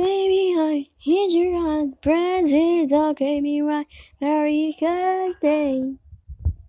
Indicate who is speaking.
Speaker 1: Baby, I hit your heart, press it's okay me right, Merry good.